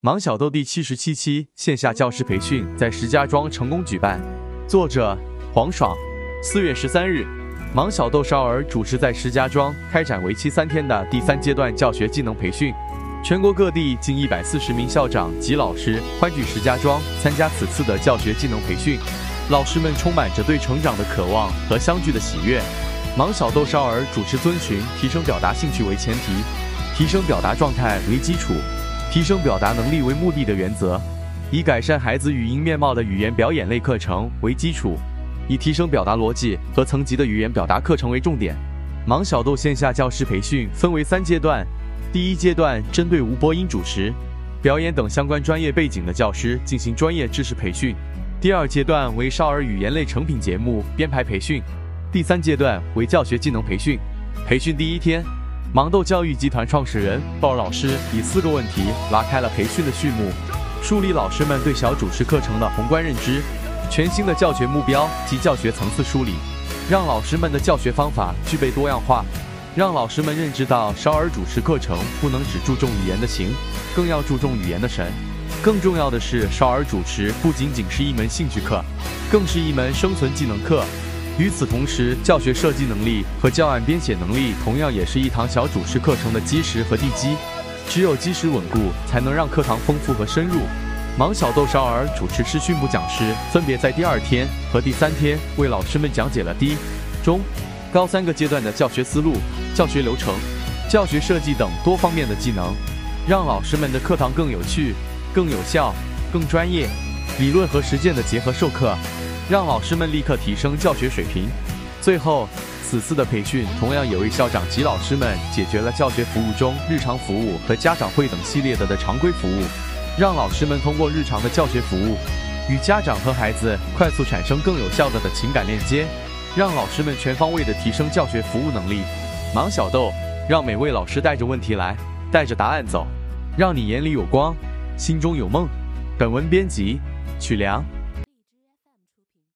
盲小豆第七十七期线下教师培训在石家庄成功举办。作者黄爽。四月十三日，盲小豆少儿主持在石家庄开展为期三天的第三阶段教学技能培训。全国各地近一百四十名校长及老师欢聚石家庄参加此次的教学技能培训。老师们充满着对成长的渴望和相聚的喜悦。盲小豆少儿主持遵循提升表达兴趣为前提，提升表达状态为基础。提升表达能力为目的的原则，以改善孩子语音面貌的语言表演类课程为基础，以提升表达逻辑和层级的语言表达课程为重点。盲小豆线下教师培训分为三阶段，第一阶段针对无播音主持、表演等相关专业背景的教师进行专业知识培训；第二阶段为少儿语言类成品节目编排培训；第三阶段为教学技能培训。培训第一天。盲豆教育集团创始人鲍老师以四个问题拉开了培训的序幕，树立老师们对小主持课程的宏观认知，全新的教学目标及教学层次梳理，让老师们的教学方法具备多样化，让老师们认知到少儿主持课程不能只注重语言的形，更要注重语言的神。更重要的是，少儿主持不仅仅是一门兴趣课，更是一门生存技能课。与此同时，教学设计能力和教案编写能力同样也是一堂小主持课程的基石和地基。只有基石稳固，才能让课堂丰富和深入。盲小豆少儿主持师训部讲师分别在第二天和第三天为老师们讲解了低、中、高三个阶段的教学思路、教学流程、教学设计等多方面的技能，让老师们的课堂更有趣、更有效、更专业，理论和实践的结合授课。让老师们立刻提升教学水平。最后，此次的培训同样也为校长及老师们解决了教学服务中日常服务和家长会等系列的的常规服务，让老师们通过日常的教学服务，与家长和孩子快速产生更有效的的情感链接，让老师们全方位的提升教学服务能力。盲小豆，让每位老师带着问题来，带着答案走，让你眼里有光，心中有梦。本文编辑：曲良。